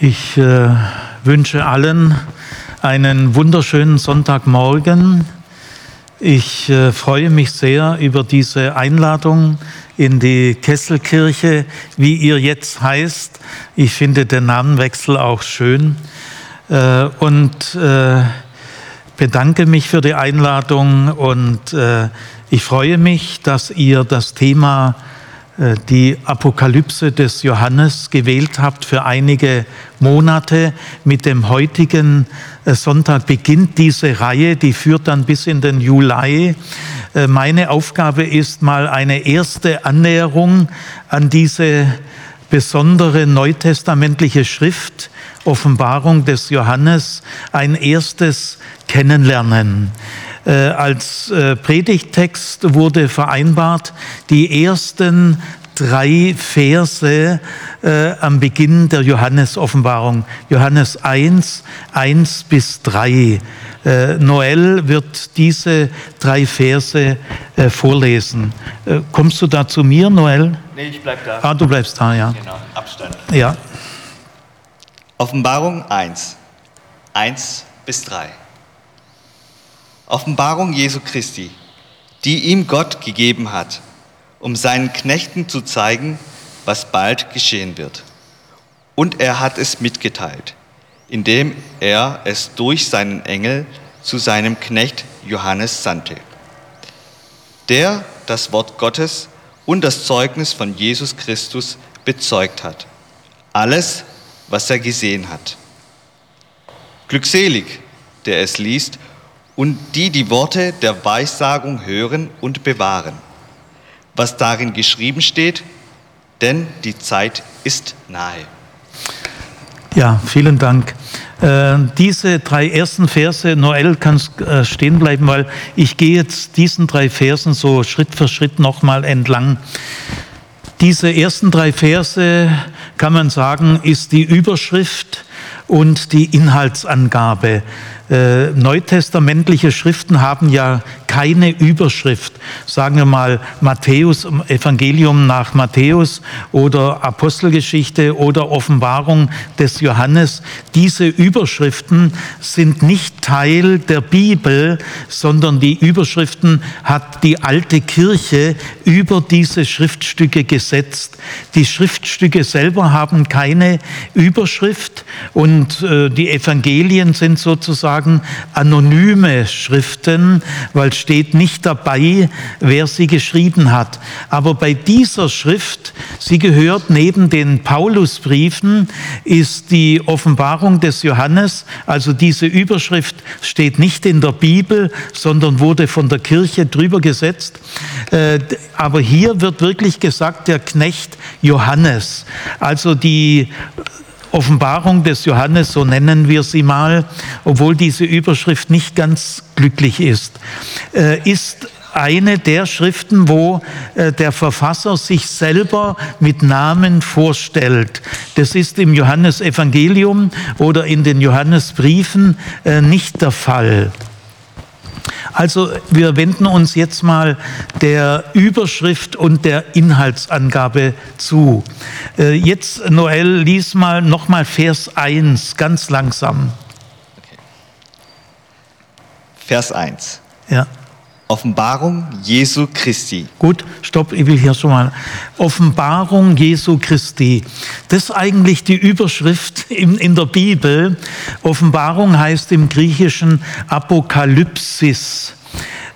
Ich äh, wünsche allen einen wunderschönen Sonntagmorgen. Ich äh, freue mich sehr über diese Einladung in die Kesselkirche, wie ihr jetzt heißt. Ich finde den Namenwechsel auch schön äh, und äh, bedanke mich für die Einladung und äh, ich freue mich, dass ihr das Thema die Apokalypse des Johannes gewählt habt für einige Monate. Mit dem heutigen äh, Sonntag beginnt diese Reihe, die führt dann bis in den Juli. Äh, meine Aufgabe ist mal eine erste Annäherung an diese besondere neutestamentliche Schrift, Offenbarung des Johannes, ein erstes Kennenlernen. Äh, als äh, Predigttext wurde vereinbart, die ersten drei Verse äh, am Beginn der Johannes-Offenbarung. Johannes 1, 1 bis 3. Äh, Noel wird diese drei Verse äh, vorlesen. Kommst du da zu mir, Noel? Nee, ich bleib da. Ah, du bleibst da, ja. Genau, Abstand. Ja. Offenbarung 1, 1 bis 3. Offenbarung Jesu Christi, die ihm Gott gegeben hat, um seinen Knechten zu zeigen, was bald geschehen wird. Und er hat es mitgeteilt, indem er es durch seinen Engel zu seinem Knecht Johannes sandte, der das Wort Gottes und das Zeugnis von Jesus Christus bezeugt hat. Alles, was er gesehen hat. Glückselig, der es liest und die die Worte der Weissagung hören und bewahren, was darin geschrieben steht, denn die Zeit ist nahe. Ja, vielen Dank. Äh, diese drei ersten Verse, Noel kann äh, stehen bleiben, weil ich gehe jetzt diesen drei Versen so Schritt für Schritt nochmal entlang. Diese ersten drei Verse, kann man sagen, ist die Überschrift und die Inhaltsangabe äh, neutestamentliche Schriften haben ja keine Überschrift. Sagen wir mal Matthäus, Evangelium nach Matthäus oder Apostelgeschichte oder Offenbarung des Johannes. Diese Überschriften sind nicht Teil der Bibel, sondern die Überschriften hat die alte Kirche über diese Schriftstücke gesetzt. Die Schriftstücke selber haben keine Überschrift und äh, die Evangelien sind sozusagen anonyme Schriften, weil steht nicht dabei, wer sie geschrieben hat. Aber bei dieser Schrift, sie gehört neben den Paulusbriefen, ist die Offenbarung des Johannes, also diese Überschrift steht nicht in der Bibel, sondern wurde von der Kirche drüber gesetzt. Äh, aber hier wird wirklich gesagt, der Knecht Johannes. Also die Offenbarung des Johannes, so nennen wir sie mal, obwohl diese Überschrift nicht ganz glücklich ist, äh, ist eine der Schriften, wo äh, der Verfasser sich selber mit Namen vorstellt. Das ist im Johannesevangelium oder in den Johannesbriefen äh, nicht der Fall. Also wir wenden uns jetzt mal der Überschrift und der Inhaltsangabe zu. Äh, jetzt, Noel, lies mal nochmal Vers 1, ganz langsam. Okay. Vers 1. Ja. Offenbarung Jesu Christi. Gut, stopp, ich will hier schon mal. Offenbarung Jesu Christi. Das ist eigentlich die Überschrift in, in der Bibel. Offenbarung heißt im Griechischen Apokalypsis.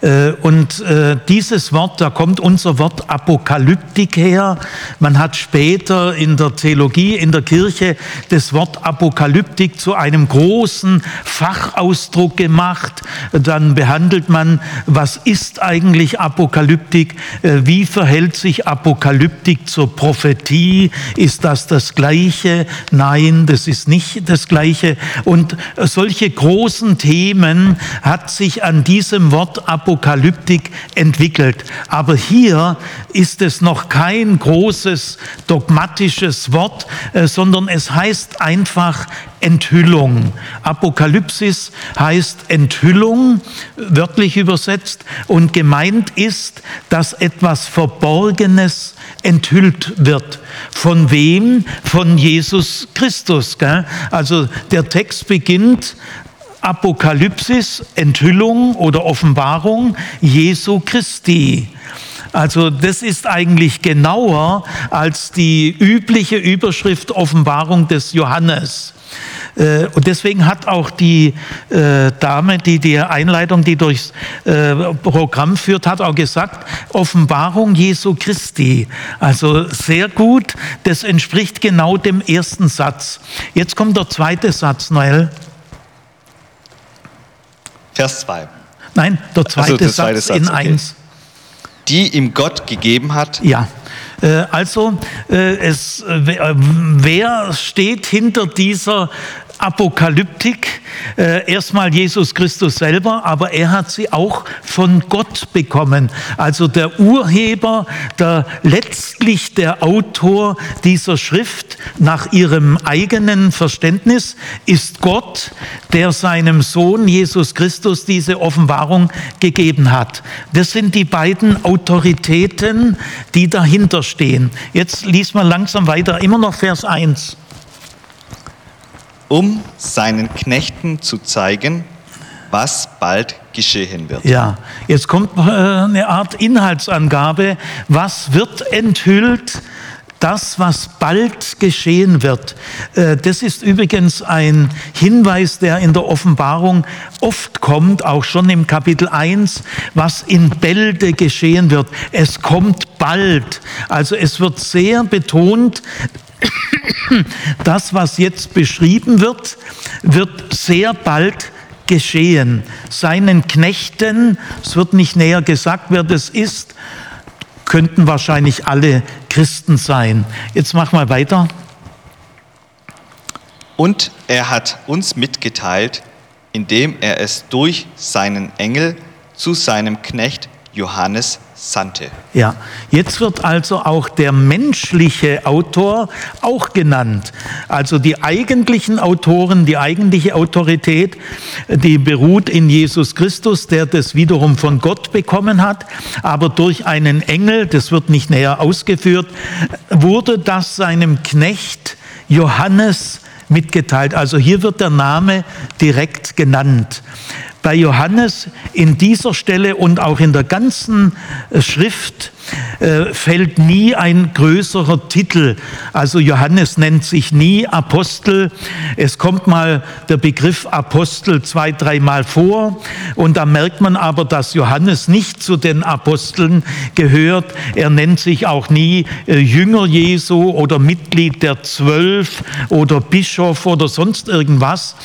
Äh, und äh, dieses Wort, da kommt unser Wort Apokalyptik her. Man hat später in der Theologie, in der Kirche das Wort Apokalyptik zu einem großen Fachausdruck gemacht. Dann behandelt man, was ist eigentlich Apokalyptik? Äh, wie verhält sich Apokalyptik zur Prophetie? Ist das das Gleiche? Nein, das ist nicht das Gleiche. Und solche großen Themen hat sich an diesem Wort Apokalyptik Apokalyptik entwickelt. Aber hier ist es noch kein großes dogmatisches Wort, äh, sondern es heißt einfach Enthüllung. Apokalypsis heißt Enthüllung, wörtlich übersetzt, und gemeint ist, dass etwas Verborgenes enthüllt wird. Von wem? Von Jesus Christus. Also der Text beginnt Apokalypsis, Enthüllung oder Offenbarung Jesu Christi. Also das ist eigentlich genauer als die übliche Überschrift Offenbarung des Johannes. Äh, und deswegen hat auch die äh, Dame, die die Einleitung, die durchs äh, Programm führt, hat auch gesagt, Offenbarung Jesu Christi. Also sehr gut, das entspricht genau dem ersten Satz. Jetzt kommt der zweite Satz, Noel. Vers 2. Nein, der zweite, also, Satz, Satz, in okay. 1. Die ihm Gott gegeben hat. Ja. Äh, also, äh, es, äh, wer steht hinter dieser Apokalyptik, äh, erstmal Jesus Christus selber, aber er hat sie auch von Gott bekommen. Also der Urheber, der letztlich der Autor dieser Schrift nach ihrem eigenen Verständnis ist Gott, der seinem Sohn Jesus Christus diese Offenbarung gegeben hat. Das sind die beiden Autoritäten, die dahinter stehen. Jetzt liest man langsam weiter, immer noch Vers 1 um seinen Knechten zu zeigen, was bald geschehen wird. Ja, jetzt kommt äh, eine Art Inhaltsangabe. Was wird enthüllt? Das, was bald geschehen wird. Äh, das ist übrigens ein Hinweis, der in der Offenbarung oft kommt, auch schon im Kapitel 1, was in Bälde geschehen wird. Es kommt bald. Also es wird sehr betont, das, was jetzt beschrieben wird, wird sehr bald geschehen. Seinen Knechten, es wird nicht näher gesagt, wer das ist, könnten wahrscheinlich alle Christen sein. Jetzt mach mal weiter. Und er hat uns mitgeteilt, indem er es durch seinen Engel zu seinem Knecht Johannes sandte. Ja, jetzt wird also auch der menschliche Autor auch genannt. Also die eigentlichen Autoren, die eigentliche Autorität, die beruht in Jesus Christus, der das wiederum von Gott bekommen hat, aber durch einen Engel, das wird nicht näher ausgeführt, wurde das seinem Knecht Johannes mitgeteilt. Also hier wird der Name direkt genannt bei Johannes in dieser Stelle und auch in der ganzen äh, Schrift äh, fällt nie ein größerer Titel. Also Johannes nennt sich nie Apostel. Es kommt mal der Begriff Apostel zwei, dreimal vor und da merkt man aber, dass Johannes nicht zu den Aposteln gehört. Er nennt sich auch nie äh, Jünger Jesu oder Mitglied der Zwölf oder Bischof oder sonst irgendwas.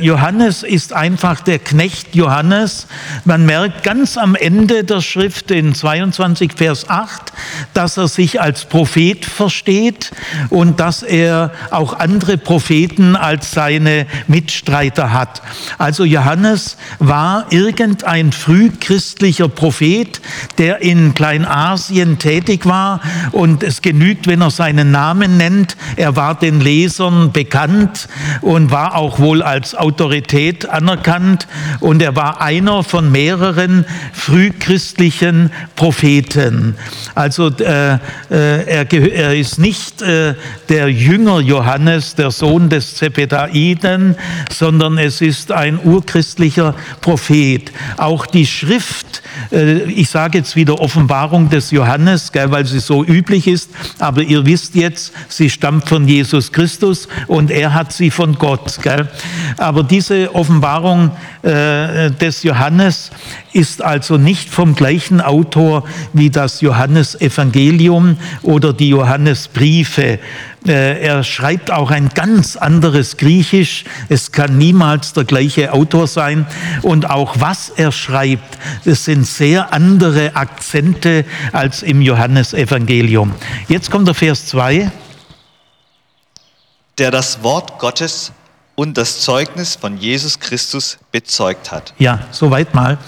Johannes ist einfach der Knecht Johannes. Man merkt ganz am Ende der Schrift in 22 Vers 8, dass er sich als Prophet versteht und dass er auch andere Propheten als seine Mitstreiter hat. Also Johannes war irgendein frühchristlicher Prophet, der in Kleinasien tätig war und es genügt, wenn er seinen Namen nennt. Er war den Lesern bekannt und war auch wohl als Autorität anerkannt und er war einer von mehreren frühchristlichen Propheten. Also äh, äh, er, er, ist nicht äh, der Jünger Johannes, der Sohn des Zebedaiden, sondern es ist ein urchristlicher Prophet. Auch die Schrift, äh, ich sage jetzt wieder Offenbarung des Johannes, gell, weil sie so üblich ist, aber ihr wisst jetzt, sie stammt von Jesus Christus und er hat sie von Gott. Gell. Aber diese Offenbarung äh, des Johannes ist also nicht vom gleichen Autor wie das Johannesevangelium oder die Johannesbriefe. Äh, er schreibt auch ein ganz anderes Griechisch. Es kann niemals der gleiche Autor sein. Und auch was er schreibt, das sind sehr andere Akzente als im Johannesevangelium. Jetzt kommt der Vers 2. Der das Wort Gottes und das Zeugnis von Jesus Christus bezeugt hat. Ja, soweit mal.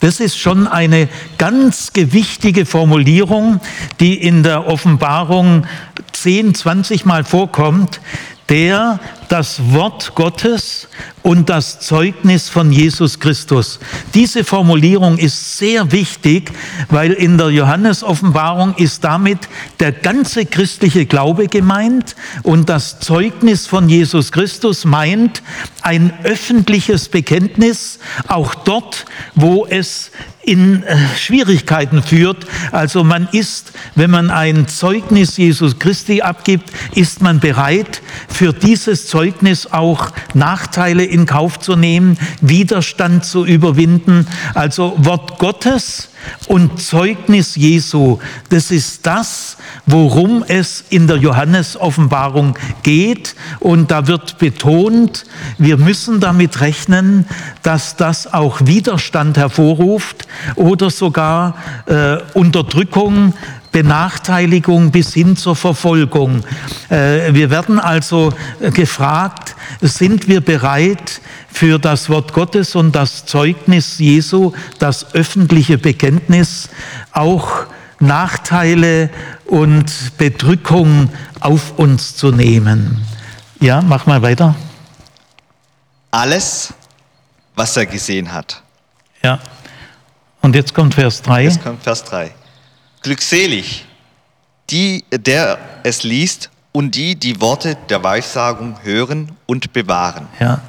Das ist schon eine ganz gewichtige Formulierung, die in der Offenbarung 10, 20 Mal vorkommt, der das Wort Gottes und das Zeugnis von Jesus Christus. Diese Formulierung ist sehr wichtig, weil in der Johannes-Offenbarung ist damit der ganze christliche Glaube gemeint und das Zeugnis von Jesus Christus meint ein öffentliches Bekenntnis, auch dort, wo es in äh, Schwierigkeiten führt. Also man ist, wenn man ein Zeugnis Jesus Christi abgibt, ist man bereit, für dieses Zeugnis auch Nachteile in Kauf zu nehmen, Widerstand zu überwinden. Also Wort Gottes und Zeugnis Jesu, das ist das, worum es in der Johannes-Offenbarung geht. Und da wird betont, wir müssen damit rechnen, dass das auch Widerstand hervorruft oder sogar äh, Unterdrückung, Benachteiligung bis hin zur Verfolgung. Äh, wir werden also gefragt, sind wir bereit für das Wort Gottes und das Zeugnis Jesu, das öffentliche Bekenntnis, auch Nachteile und Bedrückung auf uns zu nehmen. Ja, mach mal weiter. Alles, was er gesehen hat. Ja. Und jetzt kommt Vers 3. Jetzt kommt Vers 3. Glückselig, die, der es liest und die die Worte der Weissagung hören und bewahren. Ja.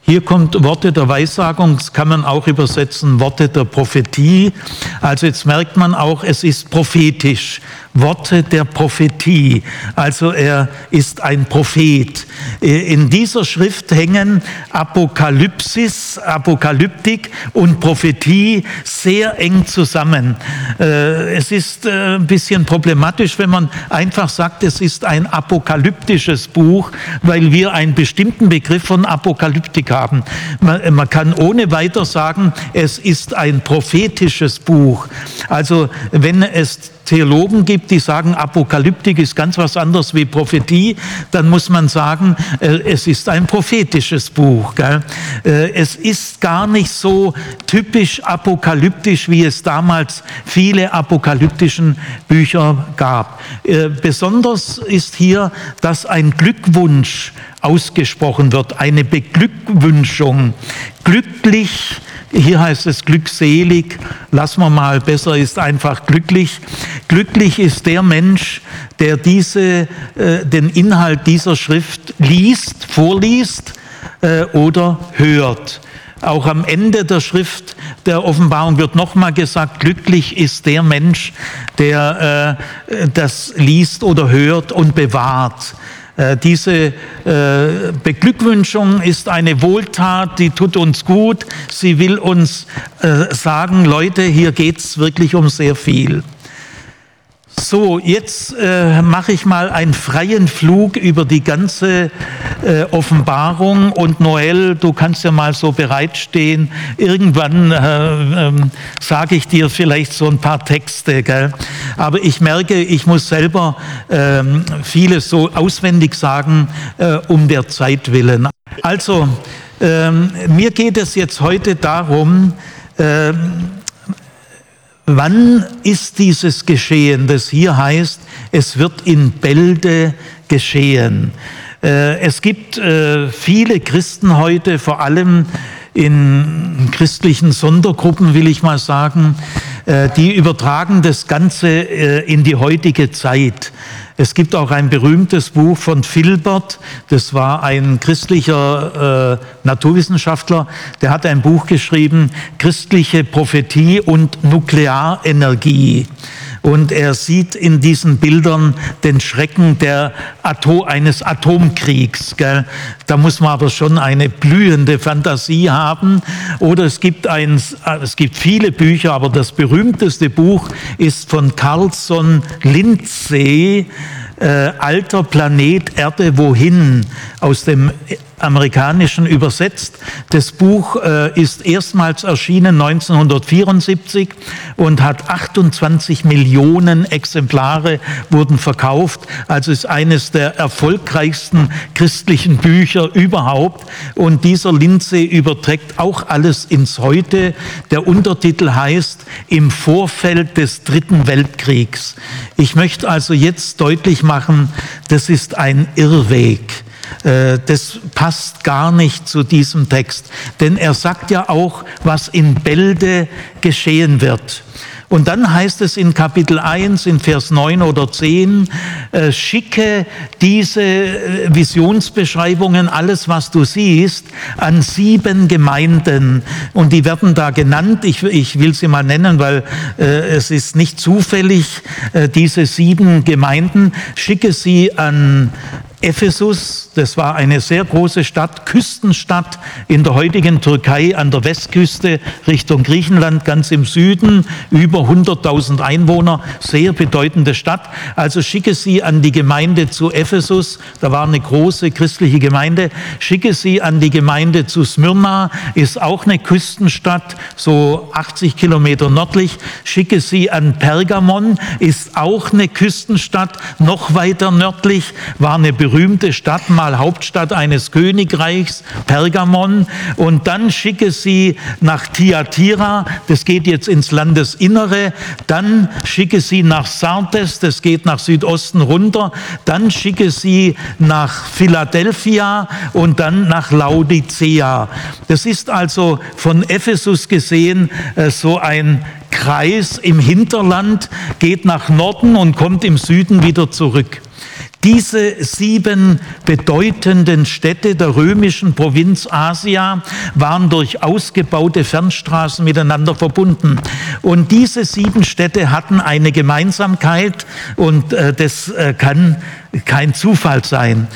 Hier kommt Worte der Weissagung, das kann man auch übersetzen, Worte der Prophetie. Also jetzt merkt man auch, es ist prophetisch. Worte der Prophetie. Also er ist ein Prophet. In dieser Schrift hängen Apokalypsis, Apokalyptik und Prophetie sehr eng zusammen. Äh, es ist äh, ein bisschen problematisch, wenn man einfach sagt, es ist ein apokalyptisches Buch, weil wir einen bestimmten Begriff von Apokalyptik haben. Man kann ohne weiter sagen, es ist ein prophetisches Buch. Also wenn es Theologen gibt, die sagen, Apokalyptik ist ganz was anderes wie Prophetie, dann muss man sagen, äh, es ist ein prophetisches Buch. Äh, es ist gar nicht so typisch apokalyptisch, wie es damals viele apokalyptischen Bücher gab. Äh, besonders ist hier, dass ein Glückwunsch ausgesprochen wird, eine Beglückwünschung. Glücklich hier heißt es glückselig. Lassen wir mal, besser ist einfach glücklich. Glücklich ist der Mensch, der diese, äh, den Inhalt dieser Schrift liest, vorliest äh, oder hört. Auch am Ende der Schrift der Offenbarung wird nochmal gesagt, glücklich ist der Mensch, der äh, das liest oder hört und bewahrt. Äh, diese äh, Beglückwünschung ist eine Wohltat, die tut uns gut. Sie will uns äh, sagen, Leute, hier geht es wirklich um sehr viel. So, jetzt äh, mache ich mal einen freien Flug über die ganze äh, Offenbarung und Noel, du kannst ja mal so bereitstehen. Irgendwann äh, ähm, sage ich dir vielleicht so ein paar Texte, gell? aber ich merke, ich muss selber ähm, vieles so auswendig sagen, äh, um der Zeit willen. Also, ähm, mir geht es jetzt heute darum, Wann ist dieses Geschehen, das hier heißt, es wird in Bälde geschehen? Äh, es gibt äh, viele Christen heute, vor allem in christlichen Sondergruppen, will ich mal sagen, die übertragen das Ganze in die heutige Zeit. Es gibt auch ein berühmtes Buch von Filbert, das war ein christlicher äh, Naturwissenschaftler, der hat ein Buch geschrieben, Christliche Prophetie und Nuklearenergie. Und er sieht in diesen Bildern den Schrecken der Atom, eines Atomkriegs. Gell? Da muss man aber schon eine blühende Fantasie haben. Oder es gibt, ein, es gibt viele Bücher, aber das berühmteste Buch ist von Carlson Lindsay äh, alter Planet Erde wohin aus dem amerikanischen übersetzt. Das Buch äh, ist erstmals erschienen 1974 und hat 28 Millionen Exemplare wurden verkauft. Also ist eines der erfolgreichsten christlichen Bücher überhaupt. Und dieser Lindsay überträgt auch alles ins Heute. Der Untertitel heißt Im Vorfeld des Dritten Weltkriegs. Ich möchte also jetzt deutlich machen, das ist ein Irrweg. Äh, das passt gar nicht zu diesem Text. Denn er sagt ja auch, was in Bälde geschehen wird. Und dann heißt es in Kapitel 1, in Vers 9 oder 10, äh, schicke diese äh, Visionsbeschreibungen, alles was du siehst, an sieben Gemeinden. Und die werden da genannt. Ich, ich will sie mal nennen, weil äh, es ist nicht zufällig, äh, diese sieben Gemeinden. Schicke sie an Ephesus, das war eine sehr große Stadt, Küstenstadt in der heutigen Türkei an der Westküste Richtung Griechenland, ganz im Süden, über 100.000 Einwohner, sehr bedeutende Stadt. Also schicke sie an die Gemeinde zu Ephesus, da war eine große christliche Gemeinde, schicke sie an die Gemeinde zu Smyrna, ist auch eine Küstenstadt, so 80 Kilometer nördlich, schicke sie an Pergamon, ist auch eine Küstenstadt, noch weiter nördlich, war eine berühmte Stadt, mal Hauptstadt eines Königreichs, Pergamon, und dann schicke sie nach Thyatira, das geht jetzt ins Landesinnere, dann schicke sie nach Sardes, das geht nach Südosten runter, dann schicke sie nach Philadelphia und dann nach Laodicea. Das ist also von Ephesus gesehen äh, so ein Kreis im Hinterland, geht nach Norden und kommt im Süden wieder zurück. Diese sieben bedeutenden Städte der römischen Provinz Asia waren durch ausgebaute Fernstraßen miteinander verbunden. Und diese sieben Städte hatten eine Gemeinsamkeit und äh, das äh, kann kein Zufall sein.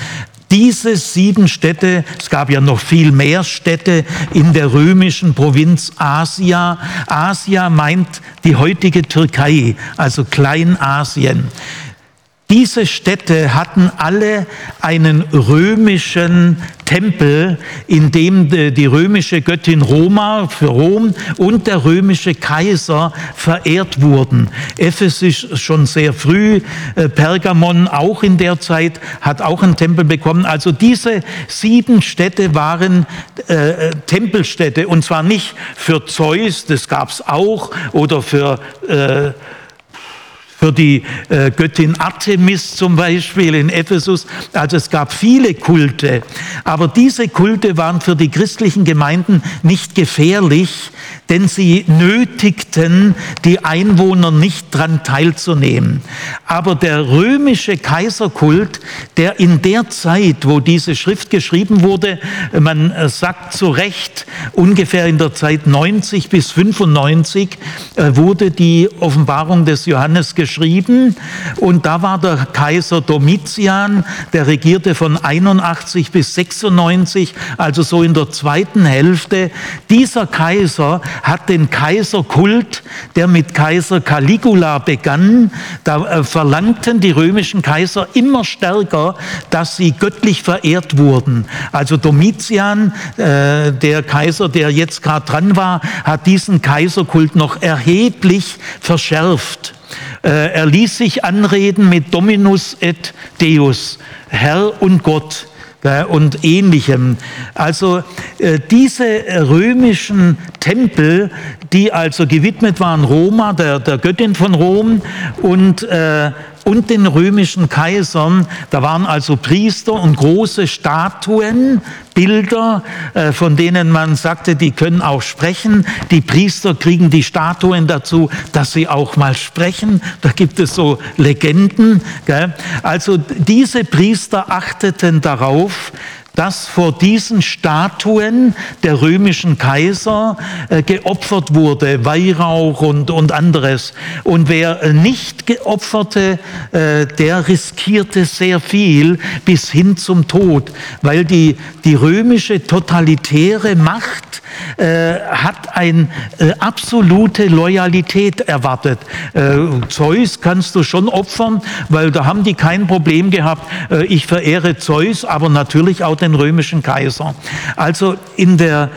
Diese sieben Städte, es gab ja noch viel mehr Städte in der römischen Provinz Asia. Asia meint die heutige Türkei, also Kleinasien. Diese Städte hatten alle einen römischen Tempel, in dem die römische Göttin Roma für Rom und der römische Kaiser verehrt wurden. Ephesus schon sehr früh, äh, Pergamon auch in der Zeit hat auch einen Tempel bekommen. Also diese sieben Städte waren äh, Tempelstädte und zwar nicht für Zeus, das gab es auch, oder für äh, für die äh, Göttin Artemis zum Beispiel in Ephesus. Also es gab viele Kulte, aber diese Kulte waren für die christlichen Gemeinden nicht gefährlich, denn sie nötigten die Einwohner nicht daran teilzunehmen. Aber der römische Kaiserkult, der in der Zeit, wo diese Schrift geschrieben wurde, man äh, sagt zu Recht, ungefähr in der Zeit 90 bis 95 äh, wurde die Offenbarung des Johannes geschrieben und da war der Kaiser Domitian, der regierte von 81 bis 96, also so in der zweiten Hälfte. Dieser Kaiser hat den Kaiserkult, der mit Kaiser Caligula begann. Da äh, verlangten die römischen Kaiser immer stärker, dass sie göttlich verehrt wurden. Also Domitian, äh, der Kaiser, der jetzt gerade dran war, hat diesen Kaiserkult noch erheblich verschärft. Äh, er ließ sich anreden mit Dominus et Deus, Herr und Gott und ähnlichem. Also äh, diese römischen Tempel, die also gewidmet waren Roma, der, der Göttin von Rom und äh, und den römischen Kaisern. Da waren also Priester und große Statuen, Bilder, äh, von denen man sagte, die können auch sprechen. Die Priester kriegen die Statuen dazu, dass sie auch mal sprechen. Da gibt es so Legenden. Also diese Priester achteten darauf, dass vor diesen Statuen der römischen Kaiser äh, geopfert wurde, Weihrauch und, und anderes. Und wer nicht geopferte, äh, der riskierte sehr viel bis hin zum Tod, weil die, die römische totalitäre Macht äh, hat eine äh, absolute Loyalität erwartet. Äh, Zeus kannst du schon opfern, weil da haben die kein Problem gehabt. Äh, ich verehre Zeus, aber natürlich auch den römischen Kaiser. Also in der,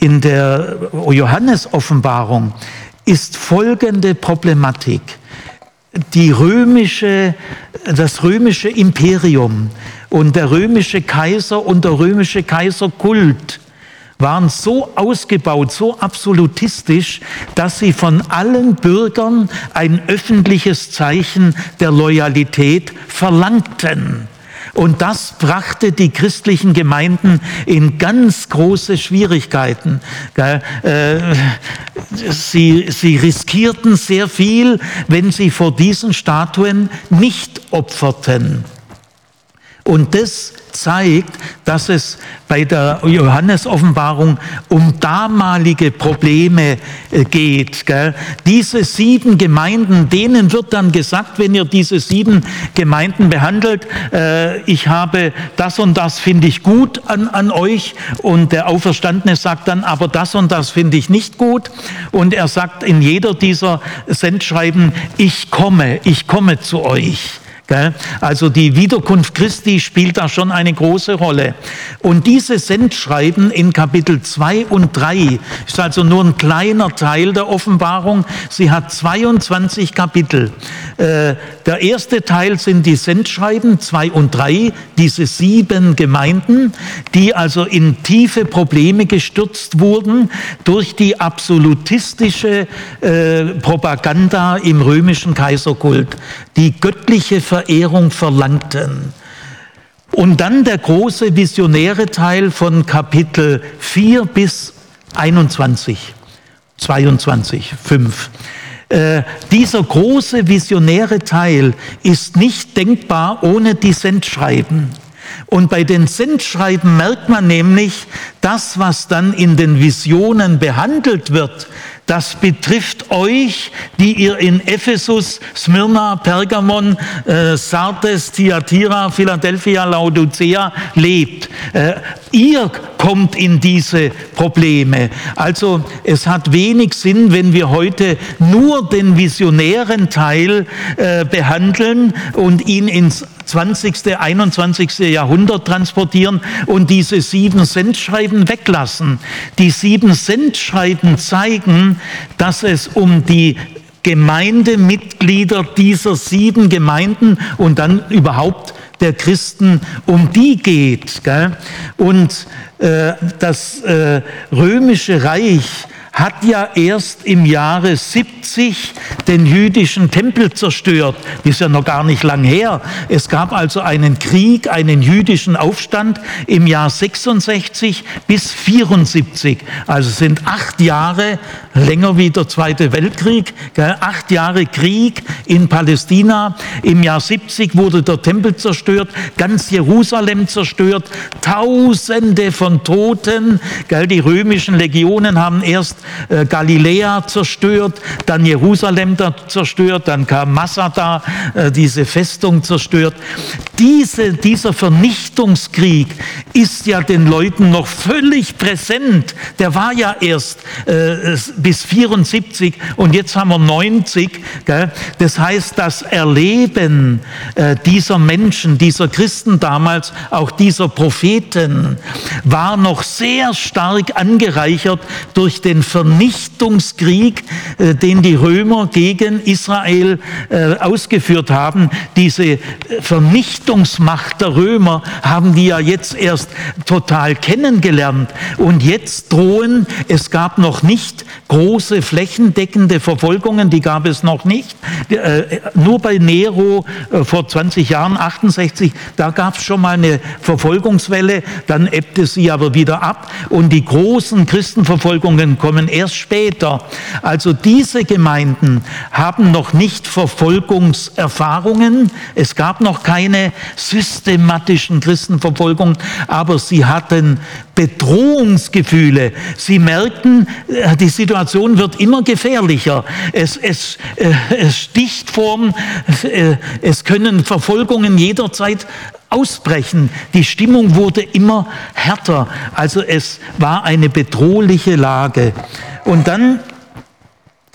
in der Johannes-Offenbarung ist folgende Problematik. Die römische, das römische Imperium und der römische Kaiser und der römische Kaiserkult waren so ausgebaut, so absolutistisch, dass sie von allen Bürgern ein öffentliches Zeichen der Loyalität verlangten. Und das brachte die christlichen Gemeinden in ganz große Schwierigkeiten. Äh, sie, sie riskierten sehr viel, wenn sie vor diesen Statuen nicht opferten. Und das zeigt, dass es bei der Johannes-Offenbarung um damalige Probleme äh, geht. Diese sieben Gemeinden, denen wird dann gesagt, wenn ihr diese sieben Gemeinden behandelt, äh, ich habe das und das finde ich gut an, an euch und der Auferstandene sagt dann, aber das und das finde ich nicht gut und er sagt in jeder dieser Sendschreiben, ich komme, ich komme zu euch. Also die Wiederkunft Christi spielt da schon eine große Rolle. Und diese Sendschreiben in Kapitel 2 und 3 ist also nur ein kleiner Teil der Offenbarung. Sie hat 22 Kapitel. Äh, der erste Teil sind die Sendschreiben 2 und 3, diese sieben Gemeinden, die also in tiefe Probleme gestürzt wurden durch die absolutistische äh, Propaganda im römischen Kaiserkult, die göttliche Verehrung verlangten. Und dann der große visionäre Teil von Kapitel 4 bis 21, 22, 5. Äh, dieser große visionäre Teil ist nicht denkbar ohne die Sendschreiben. Und bei den Sendschreiben merkt man nämlich, das, was dann in den Visionen behandelt wird, das betrifft euch, die ihr in Ephesus, Smyrna, Pergamon, äh, Sardes, Thyatira, Philadelphia, Laodicea lebt. Äh, ihr kommt in diese Probleme. Also es hat wenig Sinn, wenn wir heute nur den visionären Teil äh, behandeln und ihn ins 20., 21. Jahrhundert transportieren und diese sieben Sendschreiben weglassen. Die sieben Sendschreiben zeigen, dass es um die Gemeindemitglieder dieser sieben Gemeinden und dann überhaupt der Christen, um die geht. Gell? Und äh, das äh, römische Reich hat ja erst im Jahre 70 den jüdischen Tempel zerstört. Ist ja noch gar nicht lang her. Es gab also einen Krieg, einen jüdischen Aufstand im Jahr 66 bis 74. Also sind acht Jahre, länger wie der Zweite Weltkrieg, acht Jahre Krieg in Palästina. Im Jahr 70 wurde der Tempel zerstört, ganz Jerusalem zerstört, Tausende von Toten. Die römischen Legionen haben erst äh, Galiläa zerstört, dann Jerusalem zerstört, dann kam Masada, äh, diese Festung zerstört. Diese, dieser Vernichtungskrieg ist ja den Leuten noch völlig präsent. Der war ja erst äh, bis 74 und jetzt haben wir 90. Gell? Das heißt, das Erleben äh, dieser Menschen, dieser Christen damals, auch dieser Propheten, war noch sehr stark angereichert durch den Vernichtungskrieg, äh, den die Römer gegen Israel äh, ausgeführt haben. Diese Vernichtungsmacht der Römer haben die ja jetzt erst total kennengelernt. Und jetzt drohen, es gab noch nicht große flächendeckende Verfolgungen, die gab es noch nicht. Äh, nur bei Nero vor 20 Jahren, 68, da gab es schon mal eine Verfolgungswelle, dann ebbte sie aber wieder ab. Und die großen Christenverfolgungen kommen erst später. Also diese Gemeinden haben noch nicht Verfolgungserfahrungen. Es gab noch keine systematischen Christenverfolgungen, aber sie hatten Bedrohungsgefühle. Sie merkten, äh, die Situation wird immer gefährlicher. Es, es, äh, es sticht vorn, äh, es können Verfolgungen jederzeit ausbrechen. Die Stimmung wurde immer härter. Also es war eine bedrohliche Lage. Und dann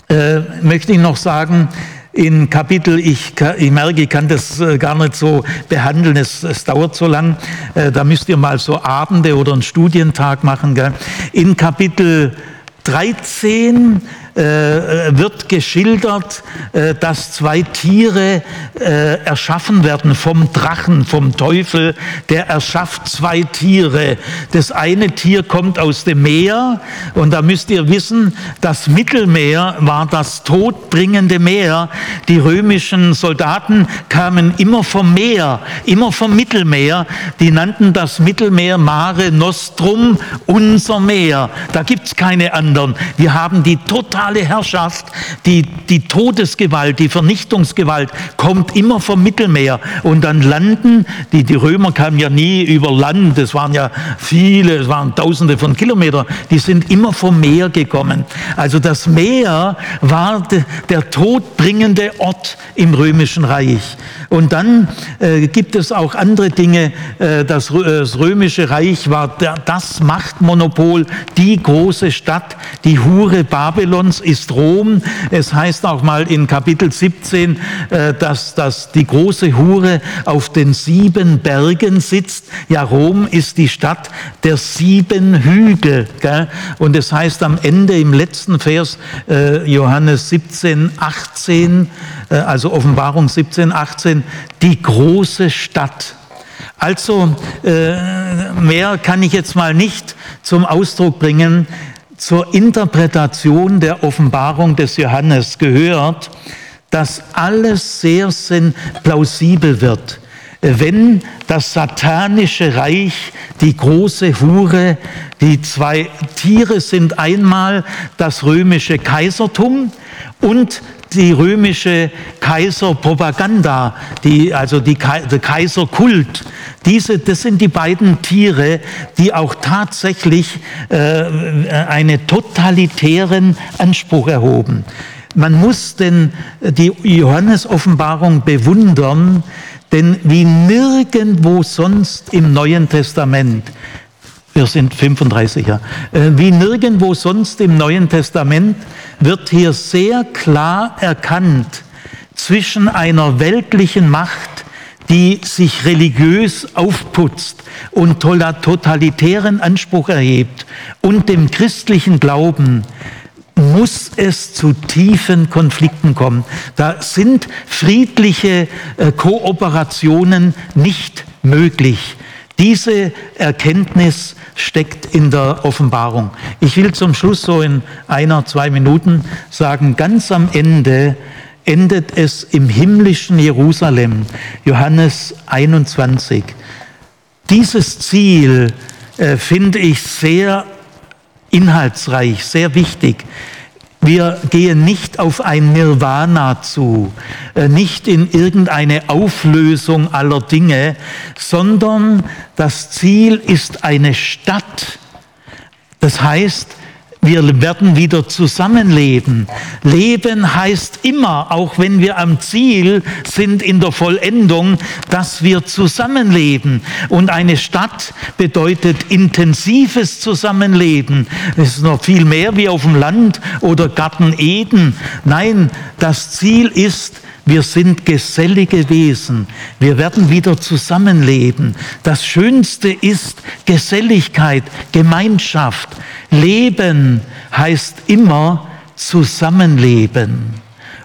äh, möchte ich noch sagen, in Kapitel, ich, ich, merke, ich kann das äh, gar nicht so behandeln, es, es dauert so lang, äh, da müsst ihr mal so Abende oder einen Studientag machen. Gell? In Kapitel 13 äh, wird geschildert, äh, dass zwei Tiere äh, erschaffen werden vom Drachen, vom Teufel. Der erschafft zwei Tiere. Das eine Tier kommt aus dem Meer und da müsst ihr wissen, das Mittelmeer war das todbringende Meer. Die römischen Soldaten kamen immer vom Meer, immer vom Mittelmeer. Die nannten das Mittelmeer Mare Nostrum, unser Meer. Da gibt's keine anderen. Wir haben die total totale Herrschaft, die, die Todesgewalt, die Vernichtungsgewalt kommt immer vom Mittelmeer. Und dann landen, die, die Römer kamen ja nie über Land, es waren ja viele, es waren tausende von Kilometern, die sind immer vom Meer gekommen. Also das Meer war de, der todbringende Ort im römischen Reich. Und dann äh, gibt es auch andere Dinge. Äh, das, äh, das, römische Reich war das Machtmonopol, die große Stadt, die Hure Babylons ist Rom. Es heißt auch mal in Kapitel 17, äh, dass, dass die große Hure auf den sieben Bergen sitzt. Ja, Rom ist die Stadt der sieben Hügel. Gell? Und es heißt am Ende im letzten Vers äh, Johannes 17, 18, äh, also Offenbarung 17, 18, die große Stadt. Also äh, mehr kann ich jetzt mal nicht zum Ausdruck bringen. Zur Interpretation der Offenbarung des Johannes gehört, dass alles sehr, sehr plausibel wird wenn das satanische Reich, die große Hure, die zwei Tiere sind einmal das römische Kaisertum und die römische Kaiserpropaganda, die, also die, Kaiserkult. Diese, das sind die beiden Tiere, die auch tatsächlich äh, einen totalitären Anspruch erhoben. Man muss denn die Johannes-Offenbarung bewundern, denn wie nirgendwo sonst im Neuen Testament wir sind 35er. Äh, wie nirgendwo sonst im Neuen Testament wird hier sehr klar erkannt zwischen einer weltlichen Macht, die sich religiös aufputzt und totalitären Anspruch erhebt, und dem christlichen Glauben, muss es zu tiefen Konflikten kommen. Da sind friedliche äh, Kooperationen nicht möglich. Diese Erkenntnis steckt in der Offenbarung. Ich will zum Schluss so in einer, zwei Minuten sagen, ganz am Ende endet es im himmlischen Jerusalem, Johannes 21. Dieses Ziel äh, finde ich sehr inhaltsreich, sehr wichtig. Wir gehen nicht auf ein Nirvana zu, äh, nicht in irgendeine Auflösung aller Dinge, sondern das Ziel ist eine Stadt. Das heißt, wir werden wieder zusammenleben. Leben heißt immer, auch wenn wir am Ziel sind in der Vollendung, dass wir zusammenleben. Und eine Stadt bedeutet intensives Zusammenleben. Es ist noch viel mehr wie auf dem Land oder Garten Eden. Nein, das Ziel ist, wir sind gesellige Wesen. Wir werden wieder zusammenleben. Das Schönste ist Geselligkeit, Gemeinschaft. Leben heißt immer Zusammenleben.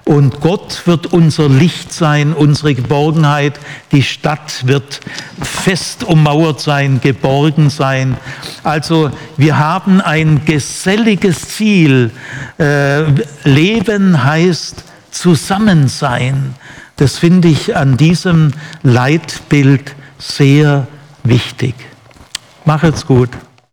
Und Gott wird unser Licht sein, unsere Geborgenheit. Die Stadt wird fest ummauert sein, geborgen sein. Also wir haben ein geselliges Ziel. Äh, Leben heißt Zusammensein, das finde ich an diesem Leitbild sehr wichtig. Macht's gut.